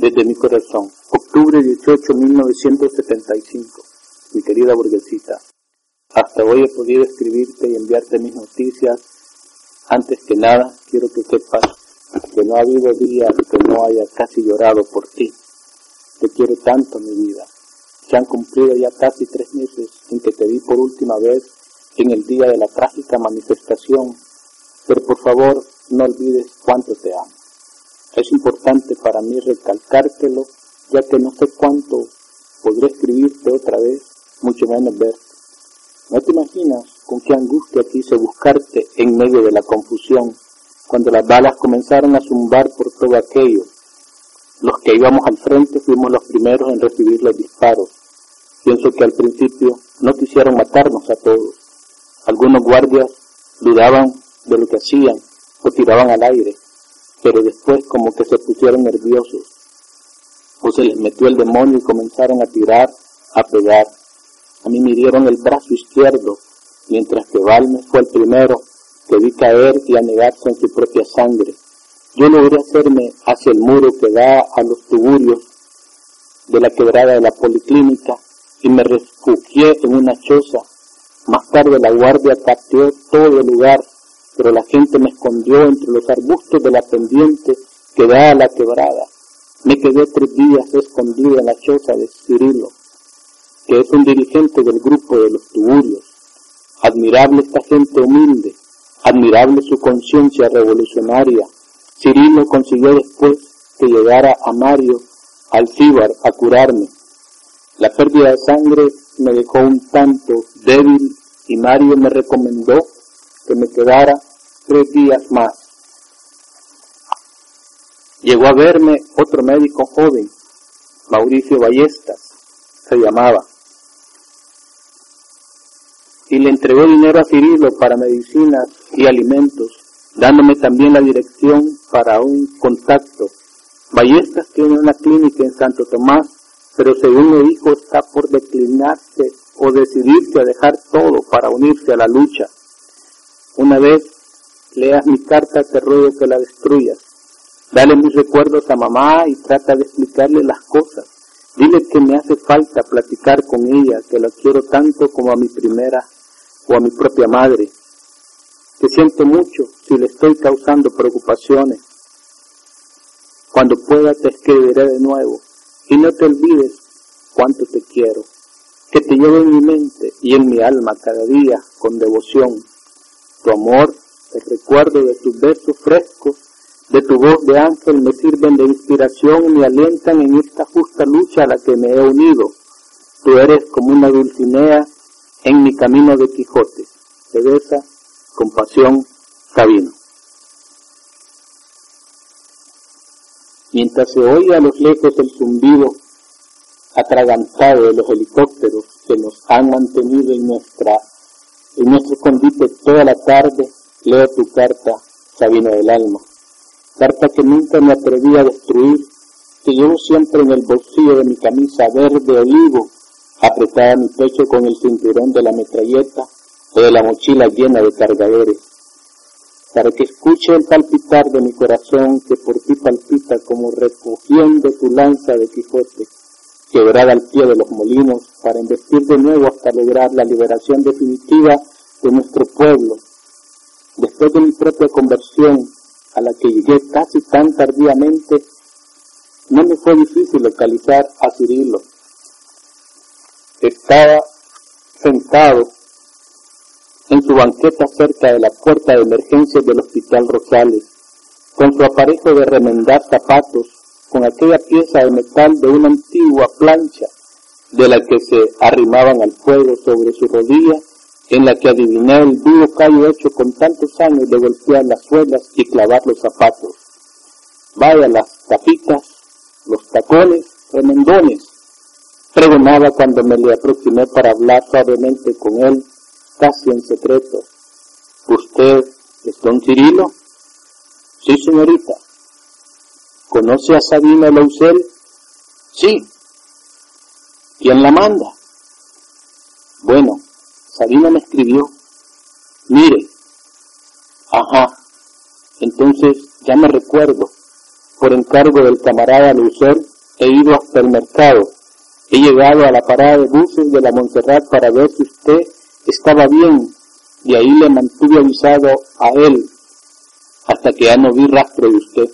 Desde mi corazón, octubre 18, 1975. Mi querida burguesita, hasta hoy he podido escribirte y enviarte mis noticias. Antes que nada, quiero que sepas que no ha habido día que no haya casi llorado por ti. Te quiero tanto, mi vida. Se han cumplido ya casi tres meses en que te vi por última vez en el día de la trágica manifestación, pero por favor no olvides cuánto te amo. Es importante para mí recalcártelo, ya que no sé cuánto podré escribirte otra vez, mucho menos verte. No te imaginas con qué angustia quise buscarte en medio de la confusión, cuando las balas comenzaron a zumbar por todo aquello. Los que íbamos al frente fuimos los primeros en recibir los disparos. Pienso que al principio no quisieron matarnos a todos. Algunos guardias dudaban de lo que hacían o tiraban al aire, pero después como que se pusieron nerviosos o se les metió el demonio y comenzaron a tirar, a pegar. A mí me dieron el brazo izquierdo, mientras que Balmes fue el primero que vi caer y anegarse en su propia sangre. Yo logré hacerme hacia el muro que da a los tuburios de la quebrada de la policlínica y me refugié en una choza. Más tarde la guardia capteó todo el lugar, pero la gente me escondió entre los arbustos de la pendiente que da a la quebrada. Me quedé tres días escondido en la choza de Cirilo, que es un dirigente del grupo de los tuburios. Admirable esta gente humilde, admirable su conciencia revolucionaria. Cirilo consiguió después que llegara a Mario Alcíbar a curarme. La pérdida de sangre me dejó un tanto débil y Mario me recomendó me quedara tres días más. Llegó a verme otro médico joven, Mauricio Ballestas, se llamaba, y le entregó dinero a Cirilo para medicinas y alimentos, dándome también la dirección para un contacto. Ballestas tiene una clínica en Santo Tomás, pero según me dijo está por declinarse o decidirse a dejar todo para unirse a la lucha. Una vez leas mi carta te ruego que la destruyas. Dale mis recuerdos a mamá y trata de explicarle las cosas. Dile que me hace falta platicar con ella, que la quiero tanto como a mi primera o a mi propia madre. Que siento mucho si le estoy causando preocupaciones. Cuando pueda te escribiré de nuevo y no te olvides cuánto te quiero. Que te lleve en mi mente y en mi alma cada día con devoción. Tu amor, el recuerdo de tus besos frescos de tu voz de ángel me sirven de inspiración y me alientan en esta justa lucha a la que me he unido. Tú eres como una dulcinea en mi camino de Quijote. Te besa con pasión Sabino. Mientras se oye a los lejos el zumbido atragantado de los helicópteros que nos han mantenido en nuestra en nuestro escondite toda la tarde, leo tu carta, Sabino del alma. Carta que nunca me atreví a destruir, que llevo siempre en el bolsillo de mi camisa verde olivo, apretada a mi pecho con el cinturón de la metralleta o de la mochila llena de cargadores, para que escuche el palpitar de mi corazón que por ti palpita como recogiendo tu lanza de Quijote, quebrada al pie de los molinos, para investir de nuevo hasta lograr la liberación definitiva de nuestro pueblo. Después de mi propia conversión, a la que llegué casi tan tardíamente, no me fue difícil localizar a Cirilo. Estaba sentado en su banqueta cerca de la puerta de emergencias del Hospital Rosales, con su aparejo de remendar zapatos, con aquella pieza de metal de una antigua plancha de la que se arrimaban al fuego sobre su rodilla en la que adiviné el duro callo hecho con tantos años de golpear las suelas y clavar los zapatos. Vaya las tapitas, los tacones, remendones. Pregonaba cuando me le aproximé para hablar suavemente con él, casi en secreto. ¿Usted es don Cirilo? Sí, señorita. ¿Conoce a Sabina Lausel? Sí. ¿Quién la manda? Bueno, Sabina me escribió. Mire. Ajá. Entonces ya me recuerdo. Por encargo del camarada Lausel he ido hasta el mercado. He llegado a la parada de buses de la Montserrat para ver si usted estaba bien y ahí le mantuve avisado a él hasta que ya no vi rastro de usted.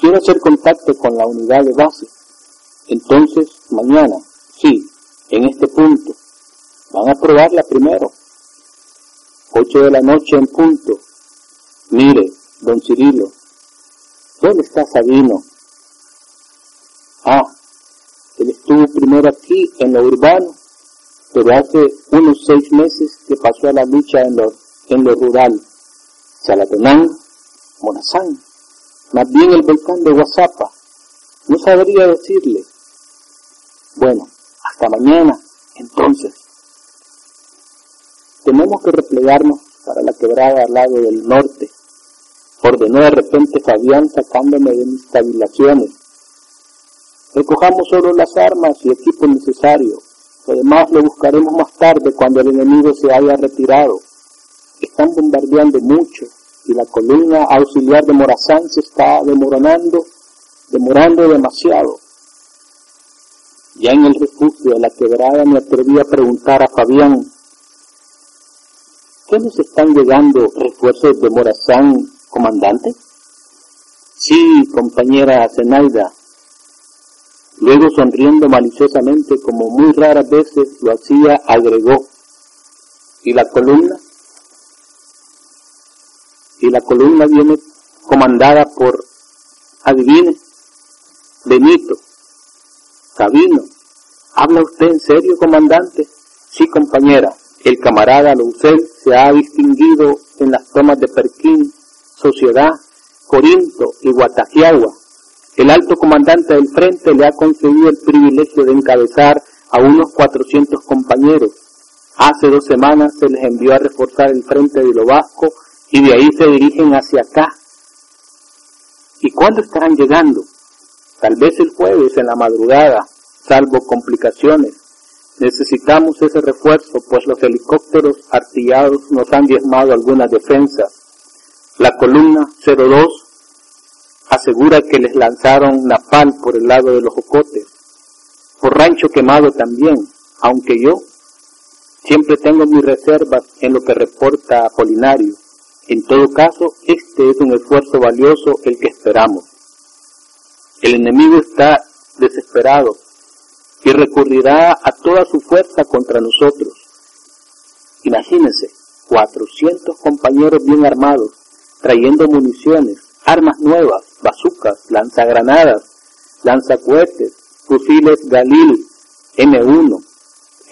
Quiero hacer contacto con la unidad de base. Entonces, mañana, sí, en este punto, van a probarla primero. Ocho de la noche en punto. Mire, don Cirilo, ¿dónde está Sabino? Ah, él estuvo primero aquí en lo urbano, pero hace unos seis meses que pasó a la lucha en lo, en lo rural. Chalatenán, Morazán, más bien el volcán de Guasapa. No sabría decirle. Bueno, hasta mañana, entonces. Tenemos que replegarnos para la quebrada al lado del norte. Ordenó de repente Fabián sacándome de mis tabilaciones. Recojamos solo las armas y equipo necesario. Además lo buscaremos más tarde cuando el enemigo se haya retirado. Están bombardeando mucho y la columna auxiliar de Morazán se está demorando, demorando demasiado. Ya en el refugio de la quebrada me atreví a preguntar a Fabián, ¿qué nos están llegando refuerzos de Morazán, comandante? Sí, compañera Zenaida. Luego sonriendo maliciosamente como muy raras veces lo hacía, agregó, ¿y la columna? Y la columna viene comandada por, adivine, Benito, Sabino. ¿Habla usted en serio, comandante? Sí, compañera. El camarada Loucel se ha distinguido en las tomas de Perquín, Sociedad, Corinto y Guatajiagua. El alto comandante del frente le ha concedido el privilegio de encabezar a unos 400 compañeros. Hace dos semanas se les envió a reforzar el frente de lo vasco y de ahí se dirigen hacia acá. ¿Y cuándo estarán llegando? Tal vez el jueves en la madrugada, salvo complicaciones. Necesitamos ese refuerzo, pues los helicópteros artillados nos han diezmado algunas defensas. La columna 02 asegura que les lanzaron napal por el lado de los jocotes, por rancho quemado también, aunque yo siempre tengo mis reservas en lo que reporta Apolinario. En todo caso, este es un esfuerzo valioso el que esperamos. El enemigo está desesperado y recurrirá a toda su fuerza contra nosotros. Imagínense, 400 compañeros bien armados, trayendo municiones, armas nuevas, bazucas, lanzagranadas, lanzacohetes, fusiles Galil, M1,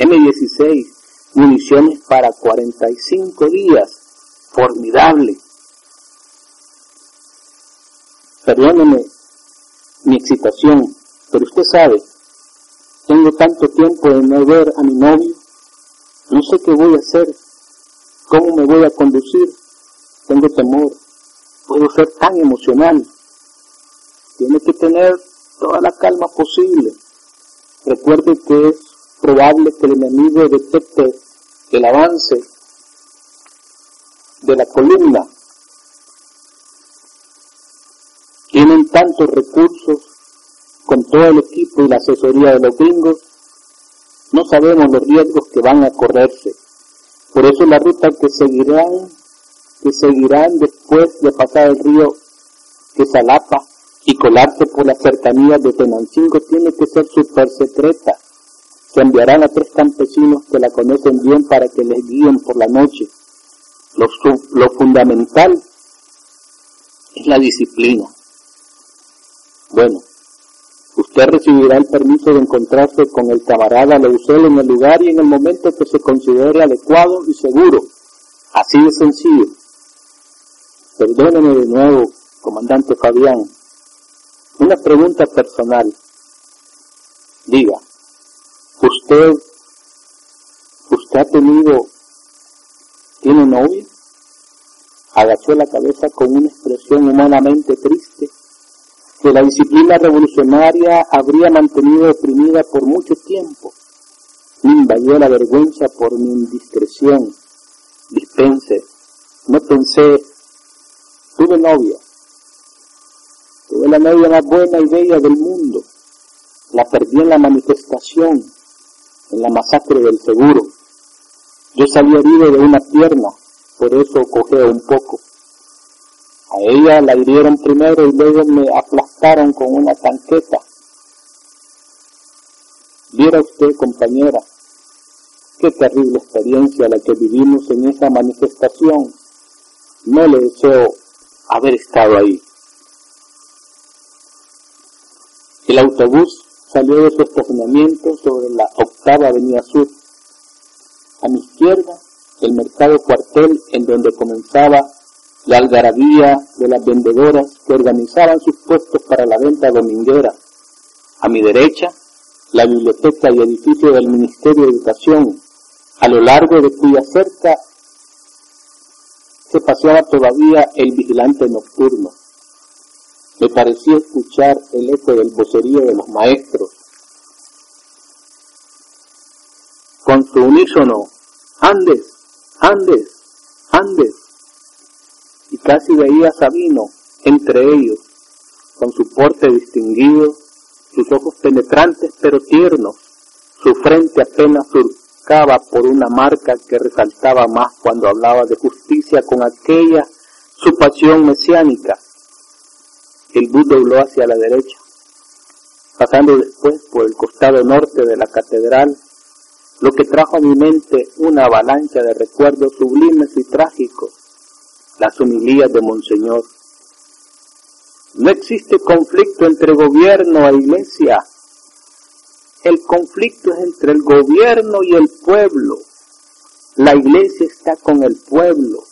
M16, municiones para 45 días, formidable. Perdóneme mi excitación, pero usted sabe, tengo tanto tiempo de no ver a mi novio, no sé qué voy a hacer, cómo me voy a conducir, tengo temor, puedo ser tan emocional. Tiene que tener toda la calma posible. Recuerde que es probable que el enemigo detecte el avance de la columna. Tienen tantos recursos con todo el equipo y la asesoría de los gringos, no sabemos los riesgos que van a correrse. Por eso la ruta que seguirán, que seguirán después de pasar el río Quesalapa y colarse por las cercanías de Tenancingo tiene que ser súper secreta. Se enviarán a tres campesinos que la conocen bien para que les guíen por la noche lo, fundamental es la disciplina. Bueno, usted recibirá el permiso de encontrarse con el camarada Leusel en el lugar y en el momento que se considere adecuado y seguro. Así de sencillo. Perdóneme de nuevo, comandante Fabián. Una pregunta personal. Diga, ¿usted, usted ha tenido, tiene novia? Agachó la cabeza con una expresión humanamente triste que la disciplina revolucionaria habría mantenido oprimida por mucho tiempo. Me invadió la vergüenza por mi indiscreción. Dispense, no pensé, tuve novia, tuve la novia más buena y bella del mundo, la perdí en la manifestación, en la masacre del seguro. Yo salí herido de una pierna, por eso cogeo un poco. A ella la hirieron primero y luego me aplastaron con una tanqueta. Viera usted, compañera, qué terrible experiencia la que vivimos en esa manifestación. No le deseo haber estado ahí. El autobús salió de su estacionamiento sobre la octava avenida sur. A mi izquierda, el mercado cuartel en donde comenzaba la algarabía de las vendedoras que organizaban sus puestos para la venta dominguera. A mi derecha, la biblioteca y edificio del Ministerio de Educación, a lo largo de cuya cerca se paseaba todavía el vigilante nocturno. Me parecía escuchar el eco del vocerío de los maestros. Con su unísono, Andes, Andes, Andes casi veía a Sabino entre ellos, con su porte distinguido, sus ojos penetrantes pero tiernos, su frente apenas surcaba por una marca que resaltaba más cuando hablaba de justicia con aquella su pasión mesiánica. El bus dobló hacia la derecha, pasando después por el costado norte de la catedral, lo que trajo a mi mente una avalancha de recuerdos sublimes y trágicos las humilías de Monseñor. No existe conflicto entre gobierno e iglesia. El conflicto es entre el gobierno y el pueblo. La iglesia está con el pueblo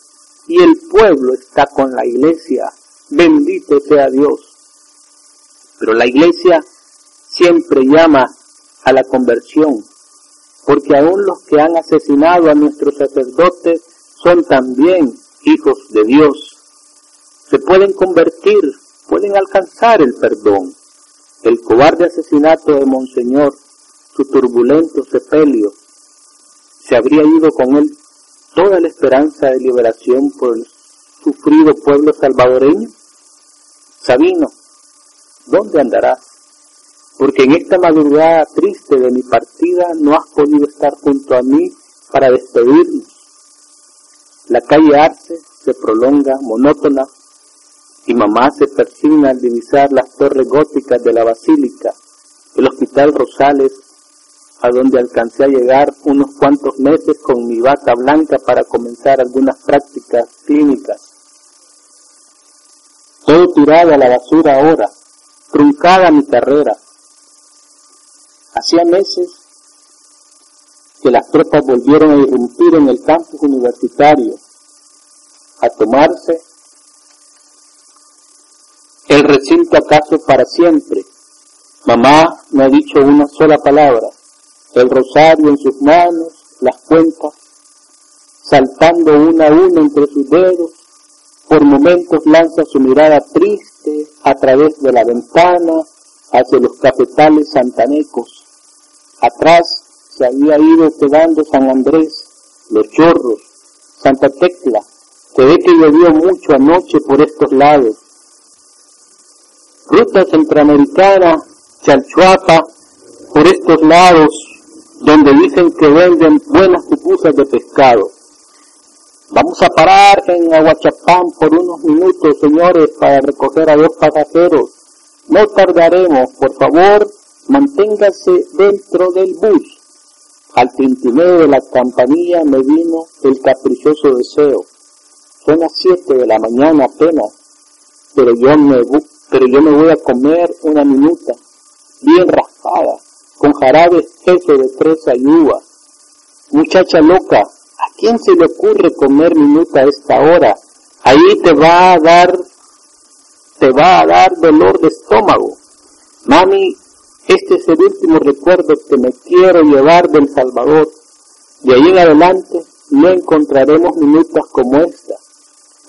y el pueblo está con la iglesia. Bendito sea Dios. Pero la iglesia siempre llama a la conversión, porque aún los que han asesinado a nuestros sacerdotes son también hijos de Dios, se pueden convertir, pueden alcanzar el perdón. El cobarde asesinato de Monseñor, su turbulento sepelio, se habría ido con él toda la esperanza de liberación por el sufrido pueblo salvadoreño. Sabino, ¿dónde andarás? Porque en esta madrugada triste de mi partida no has podido estar junto a mí para despedirnos la calle Arce se prolonga monótona y mamá se persigna al divisar las torres góticas de la basílica, el hospital Rosales, a donde alcancé a llegar unos cuantos meses con mi bata blanca para comenzar algunas prácticas clínicas. Todo tirado a la basura ahora, truncada mi carrera. Hacía meses que las tropas volvieron a irrumpir en el campus universitario, a tomarse el recinto acaso para siempre. Mamá no ha dicho una sola palabra, el rosario en sus manos, las cuentas, saltando una a una entre sus dedos, por momentos lanza su mirada triste a través de la ventana hacia los cafetales santanecos. Atrás se había ido quedando San Andrés, Los Chorros, Santa Tecla, que ve que llovió mucho anoche por estos lados. Ruta centroamericana, Chalchuapa, por estos lados, donde dicen que venden buenas pupusas de pescado. Vamos a parar en Aguachapán por unos minutos, señores, para recoger a dos pasajeros. No tardaremos, por favor, manténgase dentro del bus. Al tintineo de la campanilla me vino el caprichoso deseo. Son las siete de la mañana apenas, pero yo me, pero yo me voy a comer una minuta, bien raspada, con jarabe espeso de fresa y uva. Muchacha loca, ¿a quién se le ocurre comer minuta a esta hora? Ahí te va a dar, te va a dar dolor de estómago. Mami, este es el último recuerdo que me quiero llevar del Salvador. De ahí en adelante no encontraremos minutas como esta.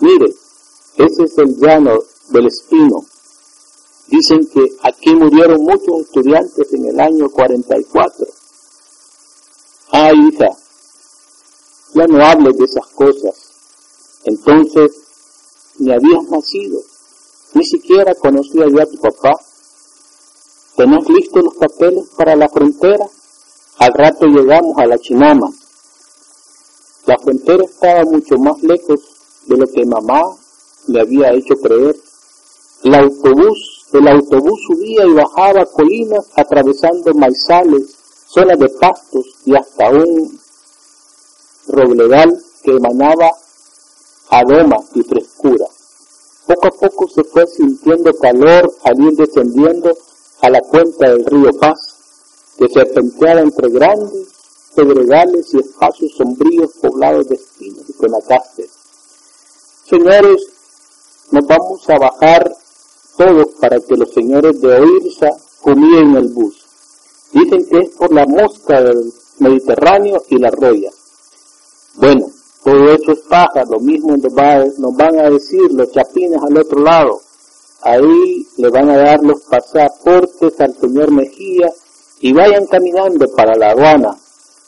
Mire, ese es el llano del espino. Dicen que aquí murieron muchos estudiantes en el año 44. Ay, hija, ya no hables de esas cosas. Entonces, ni habías nacido, ni siquiera conocía yo a tu papá. ¿Tenés listos los papeles para la frontera? Al rato llegamos a la Chinama. La frontera estaba mucho más lejos de lo que mamá me había hecho creer. El autobús, el autobús subía y bajaba colinas atravesando maizales, zonas de pastos y hasta un robledal que emanaba aroma y frescura. Poco a poco se fue sintiendo calor al ir descendiendo a la cuenta del río Paz, que serpenteaba entre grandes pedregales y espacios sombríos poblados de espinos y conacastes. Señores, nos vamos a bajar todos para que los señores de Oirsa comíen el bus. Dicen que es por la mosca del Mediterráneo y la roya. Bueno, todo eso es paja, lo mismo nos, nos van a decir los chapines al otro lado. Ahí le van a dar los al señor Mejía y vayan caminando para la aduana.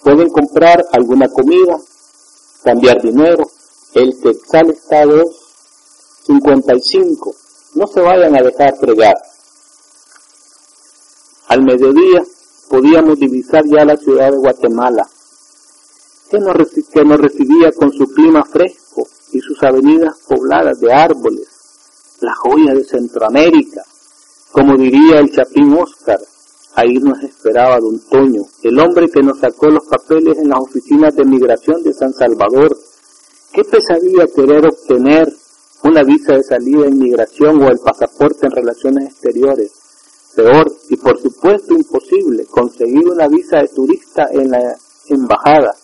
Pueden comprar alguna comida, cambiar dinero. El quetzal está a 2.55. No se vayan a dejar fregar. Al mediodía podíamos divisar ya la ciudad de Guatemala que nos, recibía con su clima fresco y sus avenidas pobladas de árboles, la joya de Centroamérica, como diría el Chapín Oscar, ahí nos esperaba don Toño, el hombre que nos sacó los papeles en las oficinas de migración de San Salvador. Qué pesadilla querer obtener una visa de salida en migración o el pasaporte en relaciones exteriores. Peor y por supuesto imposible conseguir una visa de turista en la embajada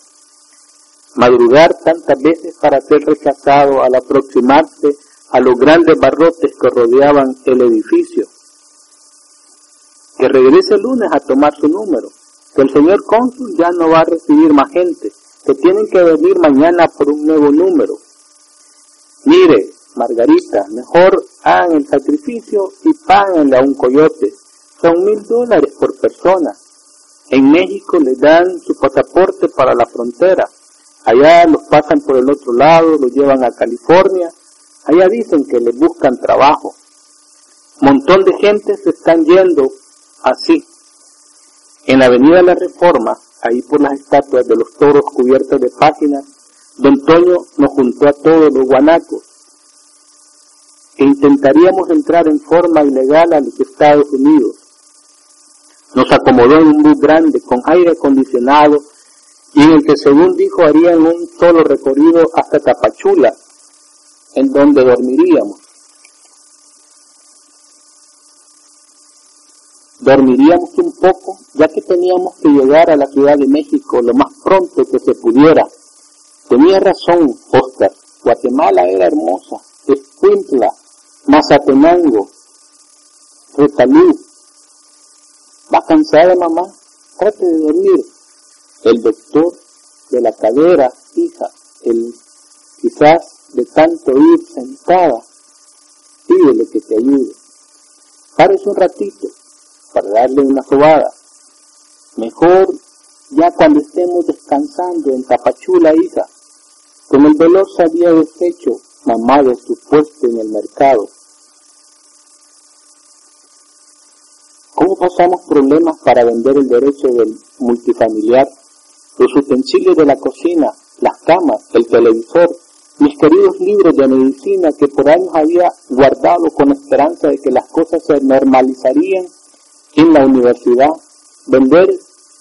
madrugar tantas veces para ser rechazado al aproximarse a los grandes barrotes que rodeaban el edificio. Que regrese el lunes a tomar su número, que el señor cónsul ya no va a recibir más gente, que tienen que venir mañana por un nuevo número. Mire, Margarita, mejor hagan el sacrificio y páganle a un coyote. Son mil dólares por persona. En México le dan su pasaporte para la frontera Allá los pasan por el otro lado, los llevan a California. Allá dicen que les buscan trabajo. Montón de gente se están yendo así. En la Avenida la Reforma, ahí por las estatuas de los toros cubiertos de páginas, don Toño nos juntó a todos los guanacos e intentaríamos entrar en forma ilegal a los Estados Unidos. Nos acomodó en un bus grande con aire acondicionado y en el que según dijo harían un solo recorrido hasta Tapachula, en donde dormiríamos. Dormiríamos un poco, ya que teníamos que llegar a la Ciudad de México lo más pronto que se pudiera. Tenía razón, Oscar. Guatemala era hermosa. Escuintla, Mazatenango, Retalú. ¿Va cansada, mamá? Trate de dormir el doctor de la cadera fija, el quizás de tanto ir sentada, pídele que te ayude. Pares un ratito para darle una sobada. Mejor ya cuando estemos descansando en Tapachula, hija, con el dolor se había deshecho mamá de su puesto en el mercado. ¿Cómo pasamos problemas para vender el derecho del multifamiliar los utensilios de la cocina, las camas, el televisor, mis queridos libros de medicina que por años había guardado con esperanza de que las cosas se normalizarían en la universidad, vender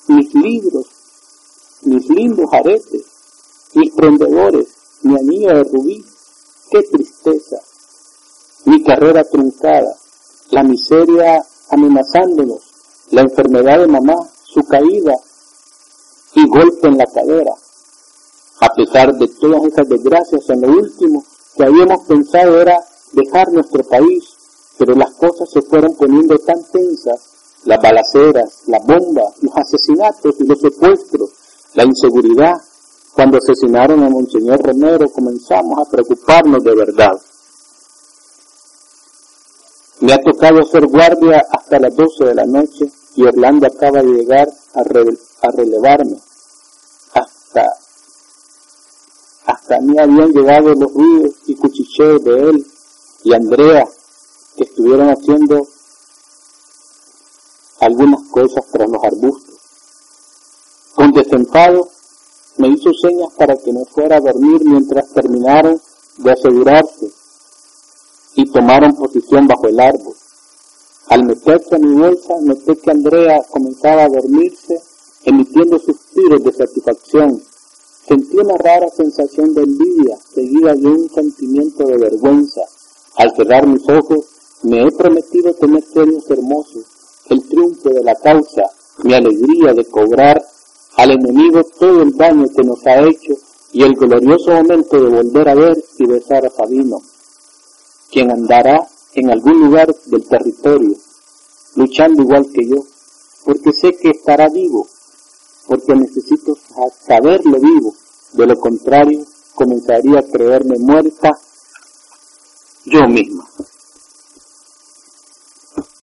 mis libros, mis lindos aretes, mis prendedores, mi anillo de rubí, qué tristeza, mi carrera truncada, la miseria amenazándonos, la enfermedad de mamá, su caída, y golpe en la cadera. A pesar de todas esas desgracias, en lo último que habíamos pensado era dejar nuestro país, pero las cosas se fueron poniendo tan tensas las balaceras, las bombas, los asesinatos y los secuestros, la inseguridad. Cuando asesinaron a Monseñor Romero comenzamos a preocuparnos de verdad. Me ha tocado hacer guardia hasta las 12 de la noche y Orlando acaba de llegar a, relevarme. Hasta, hasta a mí habían llegado los ruidos y cuchicheos de él y Andrea que estuvieron haciendo algunas cosas tras los arbustos. Con desenfado me hizo señas para que me fuera a dormir mientras terminaron de asegurarse y tomaron posición bajo el árbol. Al meterse en mi bolsa, noté que Andrea comenzaba a dormirse, emitiendo suspiros de satisfacción. Sentí una rara sensación de envidia, seguida de un sentimiento de vergüenza. Al cerrar mis ojos, me he prometido tener sueños hermosos, el triunfo de la causa, mi alegría de cobrar al enemigo todo el daño que nos ha hecho y el glorioso momento de volver a ver y besar a Sabino, quien andará en algún lugar del territorio, luchando igual que yo, porque sé que estará vivo, porque necesito saberlo vivo, de lo contrario comenzaría a creerme muerta yo misma.